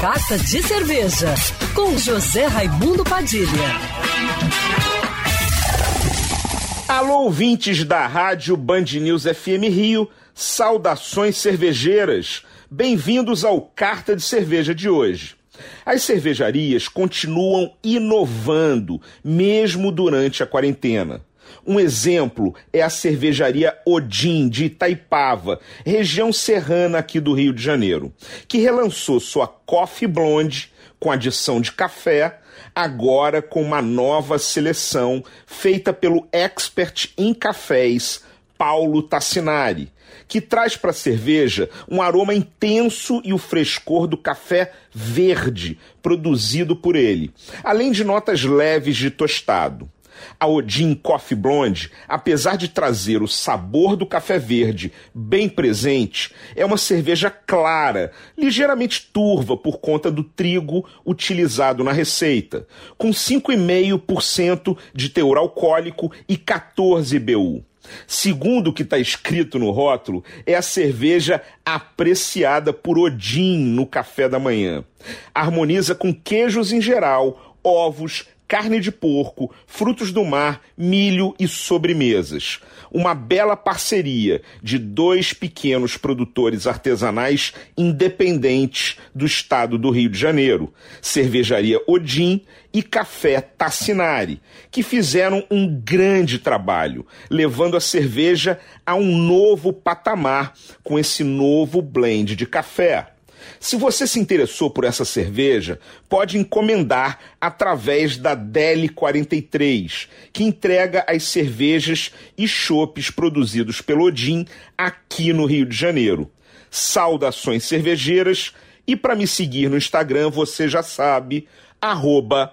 Carta de Cerveja, com José Raimundo Padilha. Alô, ouvintes da Rádio Band News FM Rio, saudações cervejeiras. Bem-vindos ao Carta de Cerveja de hoje. As cervejarias continuam inovando, mesmo durante a quarentena. Um exemplo é a cervejaria Odin de Itaipava, região serrana aqui do Rio de Janeiro, que relançou sua Coffee Blonde com adição de café, agora com uma nova seleção feita pelo expert em cafés Paulo Tassinari, que traz para a cerveja um aroma intenso e o frescor do café verde produzido por ele, além de notas leves de tostado. A Odin Coffee Blonde, apesar de trazer o sabor do café verde bem presente, é uma cerveja clara, ligeiramente turva por conta do trigo utilizado na receita, com 5,5% de teor alcoólico e 14 BU. Segundo o que está escrito no rótulo, é a cerveja apreciada por Odin no café da manhã. Harmoniza com queijos em geral, ovos, carne de porco, frutos do mar, milho e sobremesas. Uma bela parceria de dois pequenos produtores artesanais independentes do estado do Rio de Janeiro, Cervejaria Odin e Café Tassinari, que fizeram um grande trabalho, levando a cerveja a um novo patamar com esse novo blend de café. Se você se interessou por essa cerveja, pode encomendar através da Deli 43, que entrega as cervejas e chopes produzidos pelo Odin aqui no Rio de Janeiro. Saudações cervejeiras e para me seguir no Instagram, você já sabe, arroba